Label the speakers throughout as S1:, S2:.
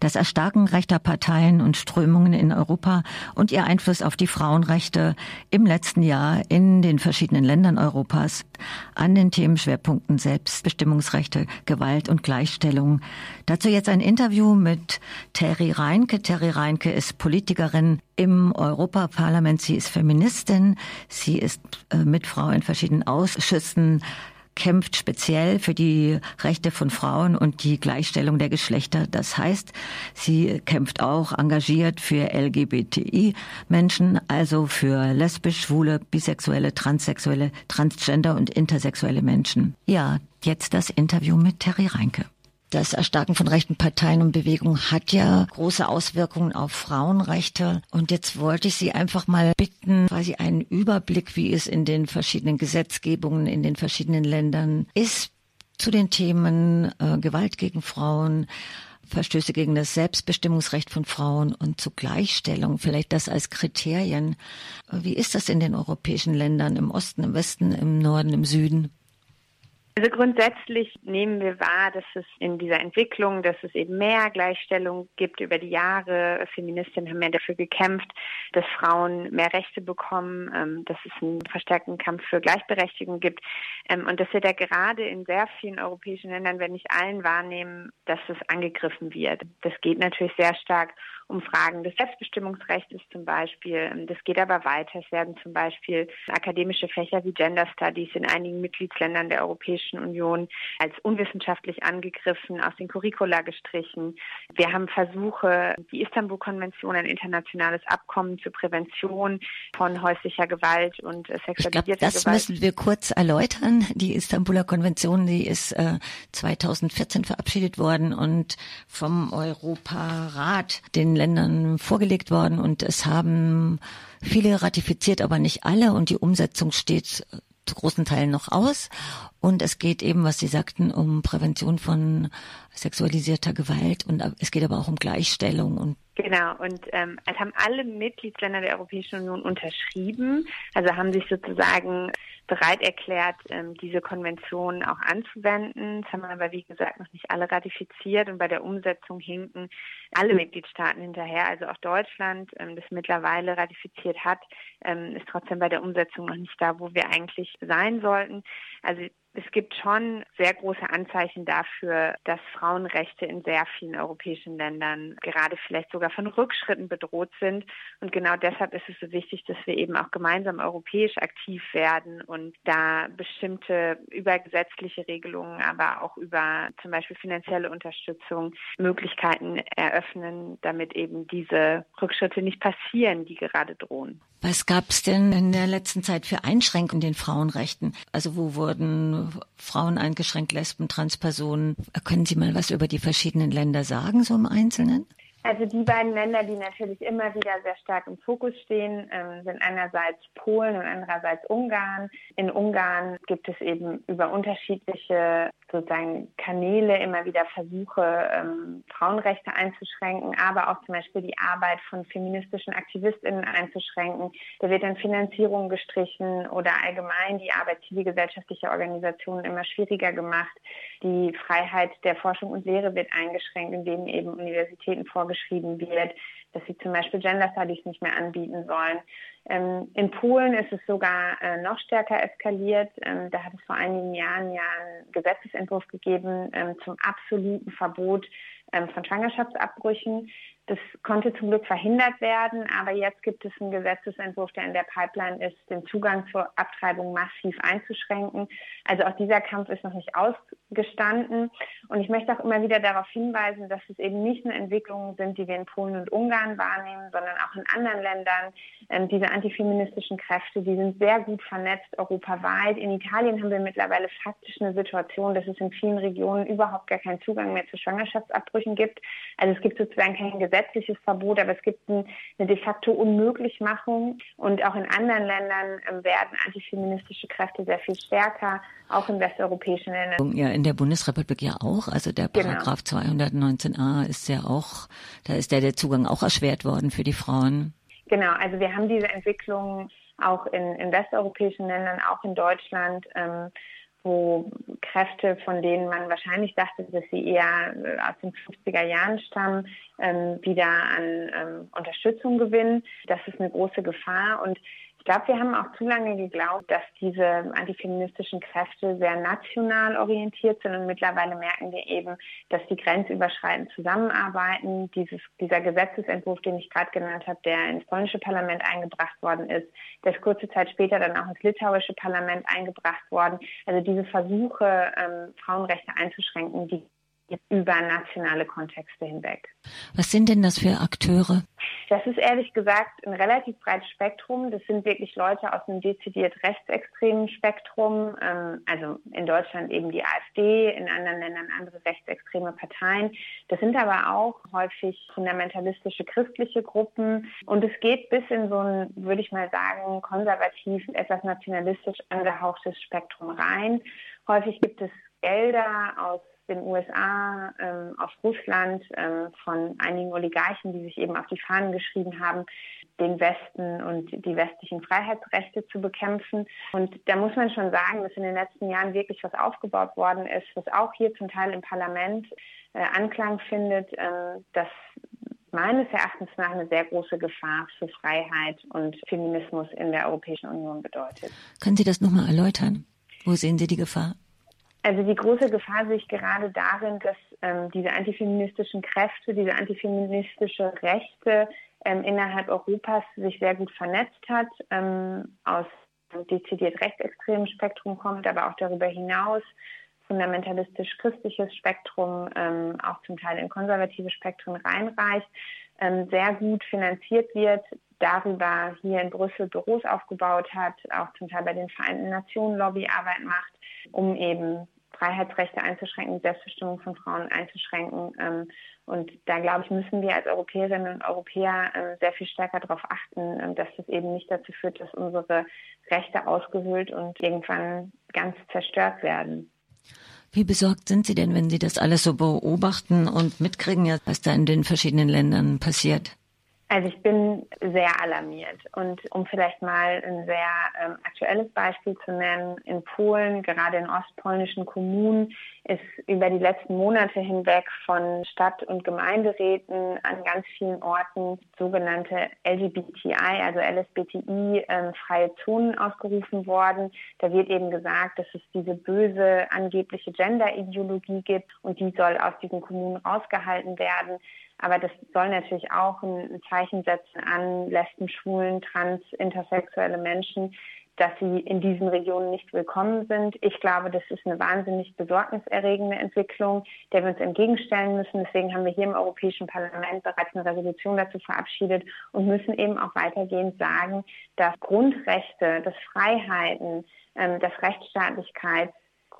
S1: das Erstarken rechter Parteien und Strömungen in Europa und ihr Einfluss auf die Frauenrechte im letzten Jahr in den verschiedenen Ländern Europas an den Themenschwerpunkten Selbstbestimmungsrechte, Gewalt und Gleichstellung. Dazu jetzt ein Interview mit Terry Reinke. Terry Reinke ist Politikerin im Europaparlament. Sie ist Feministin. Sie ist äh, Mitfrau in verschiedenen Ausschüssen kämpft speziell für die Rechte von Frauen und die Gleichstellung der Geschlechter. Das heißt, sie kämpft auch engagiert für LGBTI-Menschen, also für lesbisch, schwule, bisexuelle, transsexuelle, transgender und intersexuelle Menschen. Ja, jetzt das Interview mit Terry Reinke. Das Erstarken von rechten Parteien und Bewegungen hat ja große Auswirkungen auf Frauenrechte. Und jetzt wollte ich Sie einfach mal bitten, quasi einen Überblick, wie es in den verschiedenen Gesetzgebungen in den verschiedenen Ländern ist zu den Themen äh, Gewalt gegen Frauen, Verstöße gegen das Selbstbestimmungsrecht von Frauen und zu Gleichstellung, vielleicht das als Kriterien. Wie ist das in den europäischen Ländern, im Osten, im Westen, im Norden, im Süden?
S2: Also grundsätzlich nehmen wir wahr, dass es in dieser Entwicklung, dass es eben mehr Gleichstellung gibt über die Jahre. Feministinnen haben mehr dafür gekämpft, dass Frauen mehr Rechte bekommen, ähm, dass es einen verstärkten Kampf für Gleichberechtigung gibt ähm, und dass wir da gerade in sehr vielen europäischen Ländern, wenn nicht allen, wahrnehmen, dass es angegriffen wird. Das geht natürlich sehr stark um Fragen des Selbstbestimmungsrechts zum Beispiel. Ähm, das geht aber weiter. Es werden zum Beispiel akademische Fächer wie Gender Studies in einigen Mitgliedsländern der Europäischen Union als unwissenschaftlich angegriffen, aus den Curricula gestrichen. Wir haben Versuche, die Istanbul-Konvention, ein internationales Abkommen zur Prävention von häuslicher Gewalt und sexualisierter
S1: ich glaub, das
S2: Gewalt.
S1: Das müssen wir kurz erläutern. Die Istanbuler Konvention, die ist äh, 2014 verabschiedet worden und vom Europarat den Ländern vorgelegt worden und es haben viele ratifiziert, aber nicht alle und die Umsetzung steht zu großen Teilen noch aus. Und es geht eben, was Sie sagten, um Prävention von sexualisierter Gewalt und es geht aber auch um Gleichstellung und
S2: Genau, und ähm, es haben alle Mitgliedsländer der Europäischen Union unterschrieben, also haben sich sozusagen bereit erklärt, ähm, diese Konvention auch anzuwenden. Das haben aber, wie gesagt, noch nicht alle ratifiziert und bei der Umsetzung hinken alle Mitgliedstaaten hinterher. Also auch Deutschland, ähm, das mittlerweile ratifiziert hat, ähm, ist trotzdem bei der Umsetzung noch nicht da, wo wir eigentlich sein sollten. Also es gibt schon sehr große Anzeichen dafür, dass Frauenrechte in sehr vielen europäischen Ländern gerade vielleicht sogar von Rückschritten bedroht sind. Und genau deshalb ist es so wichtig, dass wir eben auch gemeinsam europäisch aktiv werden und da bestimmte übergesetzliche Regelungen, aber auch über zum Beispiel finanzielle Unterstützung Möglichkeiten eröffnen, damit eben diese Rückschritte nicht passieren, die gerade drohen.
S1: Was gab es denn in der letzten Zeit für Einschränkungen in den Frauenrechten? Also wo wurden Frauen eingeschränkt, Lesben, Transpersonen? Können Sie mal was über die verschiedenen Länder sagen, so im Einzelnen?
S2: Also die beiden Länder, die natürlich immer wieder sehr stark im Fokus stehen, ähm, sind einerseits Polen und andererseits Ungarn. In Ungarn gibt es eben über unterschiedliche sozusagen Kanäle immer wieder Versuche, ähm, Frauenrechte einzuschränken, aber auch zum Beispiel die Arbeit von feministischen AktivistInnen einzuschränken. Da wird dann Finanzierung gestrichen oder allgemein die Arbeit zivilgesellschaftlicher Organisationen immer schwieriger gemacht. Die Freiheit der Forschung und Lehre wird eingeschränkt, indem eben Universitäten vorgeschrieben wird, dass sie zum Beispiel Gender Studies nicht mehr anbieten sollen. Ähm, in Polen ist es sogar äh, noch stärker eskaliert. Ähm, da hat es vor einigen Jahren ja einen Gesetzesentwurf gegeben ähm, zum absoluten Verbot ähm, von Schwangerschaftsabbrüchen. Das konnte zum Glück verhindert werden, aber jetzt gibt es einen Gesetzesentwurf, der in der Pipeline ist, den Zugang zur Abtreibung massiv einzuschränken. Also auch dieser Kampf ist noch nicht ausgestanden. Und ich möchte auch immer wieder darauf hinweisen, dass es eben nicht nur Entwicklungen sind, die wir in Polen und Ungarn wahrnehmen, sondern auch in anderen Ländern. Ähm, diese antifeministischen Kräfte, die sind sehr gut vernetzt europaweit. In Italien haben wir mittlerweile faktisch eine Situation, dass es in vielen Regionen überhaupt gar keinen Zugang mehr zu Schwangerschaftsabbrüchen gibt. Also es gibt sozusagen kein Gesetz gesetzliches Verbot, aber es gibt eine de facto Unmöglichmachung. Und auch in anderen Ländern ähm, werden antifeministische Kräfte sehr viel stärker, auch in westeuropäischen Ländern.
S1: Ja, in der Bundesrepublik ja auch. Also der genau. Paragraph 219a ist ja auch, da ist der, der Zugang auch erschwert worden für die Frauen.
S2: Genau, also wir haben diese Entwicklung auch in, in westeuropäischen Ländern, auch in Deutschland. Ähm, wo Kräfte, von denen man wahrscheinlich dachte, dass sie eher äh, aus den 50er Jahren stammen, ähm, wieder an ähm, Unterstützung gewinnen. Das ist eine große Gefahr und ich glaube, wir haben auch zu lange geglaubt, dass diese antifeministischen Kräfte sehr national orientiert sind und mittlerweile merken wir eben, dass die grenzüberschreitend zusammenarbeiten. Dieses, dieser Gesetzesentwurf, den ich gerade genannt habe, der ins polnische Parlament eingebracht worden ist, der ist kurze Zeit später dann auch ins litauische Parlament eingebracht worden. Also diese Versuche, ähm, Frauenrechte einzuschränken, die über nationale Kontexte hinweg.
S1: Was sind denn das für Akteure?
S2: Das ist ehrlich gesagt ein relativ breites Spektrum. Das sind wirklich Leute aus einem dezidiert rechtsextremen Spektrum. Ähm, also in Deutschland eben die AfD, in anderen Ländern andere rechtsextreme Parteien. Das sind aber auch häufig fundamentalistische christliche Gruppen. Und es geht bis in so ein, würde ich mal sagen, konservativ, etwas nationalistisch angehauchtes Spektrum rein. Häufig gibt es Gelder aus den USA, ähm, aus Russland, ähm, von einigen Oligarchen, die sich eben auf die Fahnen geschrieben haben, den Westen und die westlichen Freiheitsrechte zu bekämpfen. Und da muss man schon sagen, dass in den letzten Jahren wirklich was aufgebaut worden ist, was auch hier zum Teil im Parlament äh, Anklang findet, äh, dass meines Erachtens nach eine sehr große Gefahr für Freiheit und Feminismus in der Europäischen Union bedeutet.
S1: Können Sie das nochmal erläutern? Wo sehen Sie die Gefahr?
S2: Also die große Gefahr sehe ich gerade darin, dass ähm, diese antifeministischen Kräfte, diese antifeministische Rechte ähm, innerhalb Europas sich sehr gut vernetzt hat, ähm, aus dezidiert rechtsextremen Spektrum kommt, aber auch darüber hinaus fundamentalistisch-christliches Spektrum, ähm, auch zum Teil in konservative Spektren reinreicht, ähm, sehr gut finanziert wird, darüber hier in Brüssel Büros aufgebaut hat, auch zum Teil bei den Vereinten Nationen Lobbyarbeit macht um eben Freiheitsrechte einzuschränken, Selbstbestimmung von Frauen einzuschränken. Ähm, und da, glaube ich, müssen wir als Europäerinnen und Europäer äh, sehr viel stärker darauf achten, äh, dass das eben nicht dazu führt, dass unsere Rechte ausgehöhlt und irgendwann ganz zerstört werden.
S1: Wie besorgt sind Sie denn, wenn Sie das alles so beobachten und mitkriegen, was da in den verschiedenen Ländern passiert?
S2: Also ich bin sehr alarmiert. Und um vielleicht mal ein sehr ähm, aktuelles Beispiel zu nennen, in Polen, gerade in ostpolnischen Kommunen, ist über die letzten Monate hinweg von Stadt- und Gemeinderäten an ganz vielen Orten sogenannte LGBTI, also LSBTI, ähm, Zonen ausgerufen worden. Da wird eben gesagt, dass es diese böse angebliche Gender-Ideologie gibt und die soll aus diesen Kommunen rausgehalten werden. Aber das soll natürlich auch ein Zeichen setzen an Lesben, Schwulen, Trans, intersexuelle Menschen, dass sie in diesen Regionen nicht willkommen sind. Ich glaube, das ist eine wahnsinnig besorgniserregende Entwicklung, der wir uns entgegenstellen müssen. Deswegen haben wir hier im Europäischen Parlament bereits eine Resolution dazu verabschiedet und müssen eben auch weitergehend sagen, dass Grundrechte, dass Freiheiten, ähm, dass Rechtsstaatlichkeit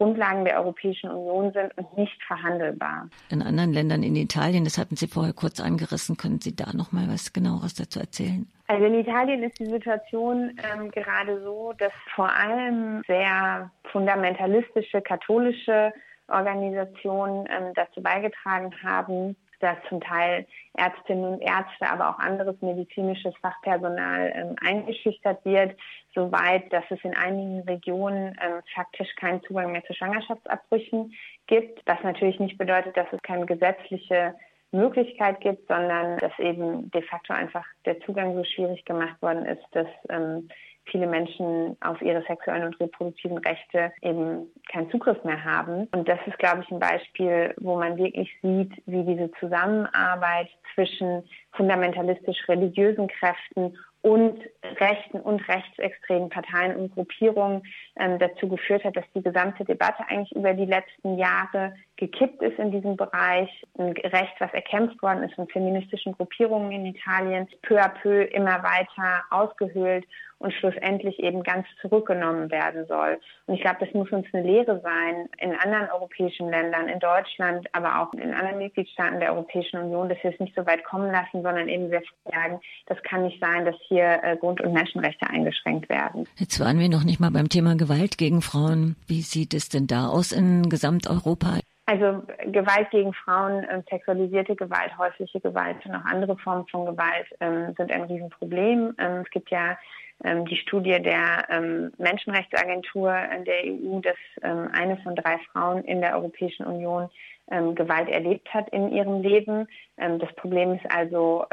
S2: Grundlagen der Europäischen Union sind und nicht verhandelbar.
S1: In anderen Ländern, in Italien, das hatten Sie vorher kurz angerissen, können Sie da noch mal was genaueres dazu erzählen?
S2: Also in Italien ist die Situation ähm, gerade so, dass vor allem sehr fundamentalistische katholische Organisationen ähm, dazu beigetragen haben, dass zum Teil Ärztinnen und Ärzte, aber auch anderes medizinisches Fachpersonal ähm, eingeschüchtert wird, soweit, dass es in einigen Regionen ähm, faktisch keinen Zugang mehr zu Schwangerschaftsabbrüchen gibt. Was natürlich nicht bedeutet, dass es keine gesetzliche Möglichkeit gibt, sondern dass eben de facto einfach der Zugang so schwierig gemacht worden ist, dass ähm, viele Menschen auf ihre sexuellen und reproduktiven Rechte eben keinen Zugriff mehr haben. Und das ist, glaube ich, ein Beispiel, wo man wirklich sieht, wie diese Zusammenarbeit zwischen fundamentalistisch religiösen Kräften und rechten und rechtsextremen Parteien und Gruppierungen ähm, dazu geführt hat, dass die gesamte Debatte eigentlich über die letzten Jahre gekippt ist in diesem Bereich. Ein Recht, was erkämpft worden ist von feministischen Gruppierungen in Italien, peu à peu immer weiter ausgehöhlt und schlussendlich eben ganz zurückgenommen werden soll. Und ich glaube, das muss uns eine Lehre sein in anderen europäischen Ländern, in Deutschland, aber auch in anderen Mitgliedstaaten der Europäischen Union, dass wir es nicht so weit kommen lassen, sondern eben sehr sagen, das kann nicht sein, dass hier äh, Grund- und Menschenrechte eingeschränkt werden.
S1: Jetzt waren wir noch nicht mal beim Thema Gewalt gegen Frauen. Wie sieht es denn da aus in Gesamteuropa?
S2: Also Gewalt gegen Frauen, äh, sexualisierte Gewalt, häusliche Gewalt und auch andere Formen von Gewalt ähm, sind ein Riesenproblem. Ähm, es gibt ja ähm, die Studie der ähm, Menschenrechtsagentur der EU, dass ähm, eine von drei Frauen in der Europäischen Union ähm, Gewalt erlebt hat in ihrem Leben. das Problem ist also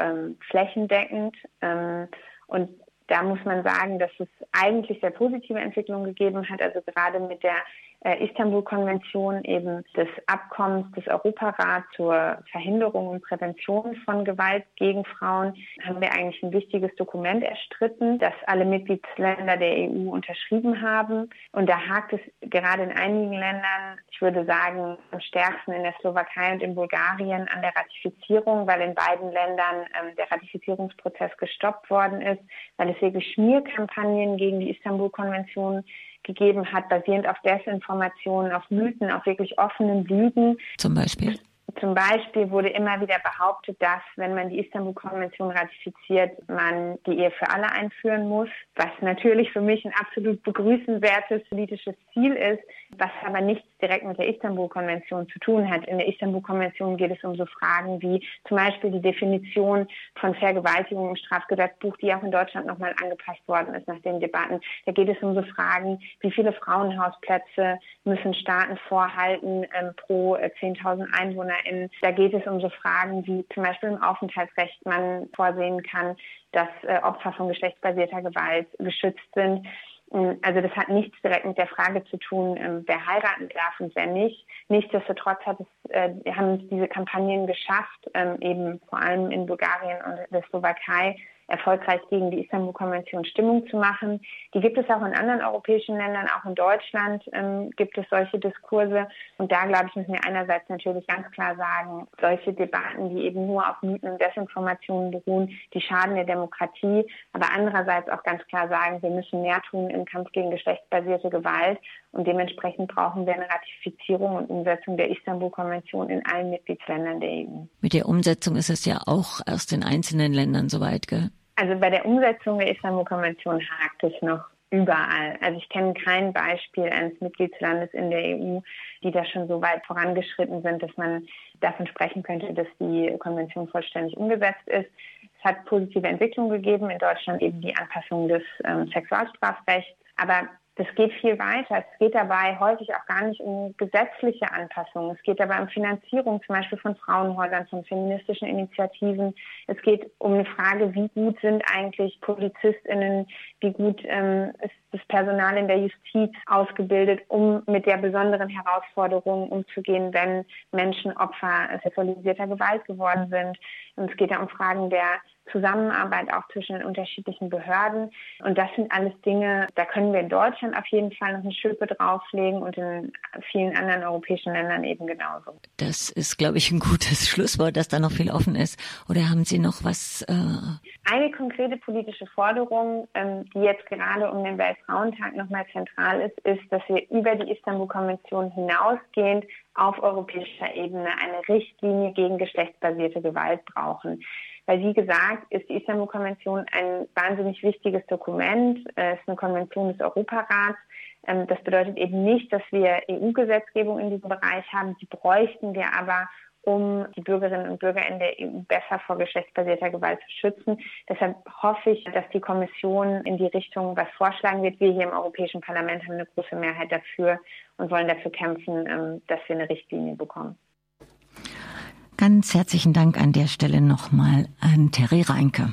S2: flächendeckend und da muss man sagen, dass es eigentlich sehr positive Entwicklungen gegeben hat. Also gerade mit der äh, Istanbul-Konvention, eben des Abkommens des Europarats zur Verhinderung und Prävention von Gewalt gegen Frauen, haben wir eigentlich ein wichtiges Dokument erstritten, das alle Mitgliedsländer der EU unterschrieben haben. Und da hakt es gerade in einigen Ländern, ich würde sagen am stärksten in der Slowakei und in Bulgarien, an der Ratifizierung, weil in beiden Ländern ähm, der Ratifizierungsprozess gestoppt worden ist, weil es wirklich Schmierkampagnen gegen die Istanbul-Konvention gegeben hat, basierend auf Desinformationen, auf Mythen, auf wirklich offenen Lügen.
S1: Zum Beispiel?
S2: Zum Beispiel wurde immer wieder behauptet, dass, wenn man die Istanbul-Konvention ratifiziert, man die Ehe für alle einführen muss, was natürlich für mich ein absolut begrüßenswertes politisches Ziel ist, was aber nichts direkt mit der Istanbul-Konvention zu tun hat. In der Istanbul-Konvention geht es um so Fragen wie zum Beispiel die Definition von Vergewaltigung im Strafgesetzbuch, die auch in Deutschland nochmal angepasst worden ist nach den Debatten. Da geht es um so Fragen, wie viele Frauenhausplätze müssen Staaten vorhalten ähm, pro 10.000 äh, EinwohnerInnen. Da geht es um so Fragen wie zum Beispiel im Aufenthaltsrecht man vorsehen kann, dass äh, Opfer von geschlechtsbasierter Gewalt geschützt sind. Ähm, also das hat nichts direkt mit der Frage zu tun, ähm, wer heiraten darf und wer nicht. Nichtsdestotrotz hat es, äh, haben diese Kampagnen geschafft, ähm, eben vor allem in Bulgarien und der Slowakei, erfolgreich gegen die Istanbul-Konvention Stimmung zu machen. Die gibt es auch in anderen europäischen Ländern, auch in Deutschland ähm, gibt es solche Diskurse. Und da, glaube ich, müssen wir einerseits natürlich ganz klar sagen, solche Debatten, die eben nur auf Mythen und Desinformationen beruhen, die schaden der Demokratie. Aber andererseits auch ganz klar sagen, wir müssen mehr tun im Kampf gegen geschlechtsbasierte Gewalt. Und dementsprechend brauchen wir eine Ratifizierung und Umsetzung der Istanbul-Konvention in allen Mitgliedsländern der EU.
S1: Mit der Umsetzung ist es ja auch erst in einzelnen Ländern soweit, gell?
S2: Also bei der Umsetzung der Istanbul-Konvention hakt es noch überall. Also ich kenne kein Beispiel eines Mitgliedslandes in der EU, die da schon so weit vorangeschritten sind, dass man davon sprechen könnte, dass die Konvention vollständig umgesetzt ist. Es hat positive Entwicklungen gegeben, in Deutschland eben die Anpassung des ähm, Sexualstrafrechts. Aber das geht viel weiter. Es geht dabei häufig auch gar nicht um gesetzliche Anpassungen. Es geht dabei um Finanzierung zum Beispiel von Frauenhäusern, von feministischen Initiativen. Es geht um eine Frage, wie gut sind eigentlich PolizistInnen, wie gut ähm, ist das Personal in der Justiz ausgebildet, um mit der besonderen Herausforderung umzugehen, wenn Menschen Opfer sexualisierter Gewalt geworden sind. Und es geht ja um Fragen der Zusammenarbeit auch zwischen den unterschiedlichen Behörden. Und das sind alles Dinge, da können wir in Deutschland auf jeden Fall noch eine Schippe drauflegen und in vielen anderen europäischen Ländern eben genauso.
S1: Das ist, glaube ich, ein gutes Schlusswort, dass da noch viel offen ist. Oder haben Sie noch was?
S2: Äh Eine konkrete politische Forderung, ähm, die jetzt gerade um den Weltfrauentag nochmal zentral ist, ist, dass wir über die Istanbul-Konvention hinausgehend auf europäischer Ebene eine Richtlinie gegen geschlechtsbasierte Gewalt brauchen. Weil, wie gesagt, ist die Istanbul-Konvention ein wahnsinnig wichtiges Dokument. Es ist eine Konvention des Europarats. Ähm, das bedeutet eben nicht, dass wir EU-Gesetzgebung in diesem Bereich haben. Die bräuchten wir aber, um die Bürgerinnen und Bürger in der EU besser vor geschlechtsbasierter Gewalt zu schützen. Deshalb hoffe ich, dass die Kommission in die Richtung was vorschlagen wird. Wir hier im Europäischen Parlament haben eine große Mehrheit dafür und wollen dafür kämpfen, ähm, dass wir eine Richtlinie bekommen.
S1: Ganz herzlichen Dank an der Stelle nochmal an Terry Reinke.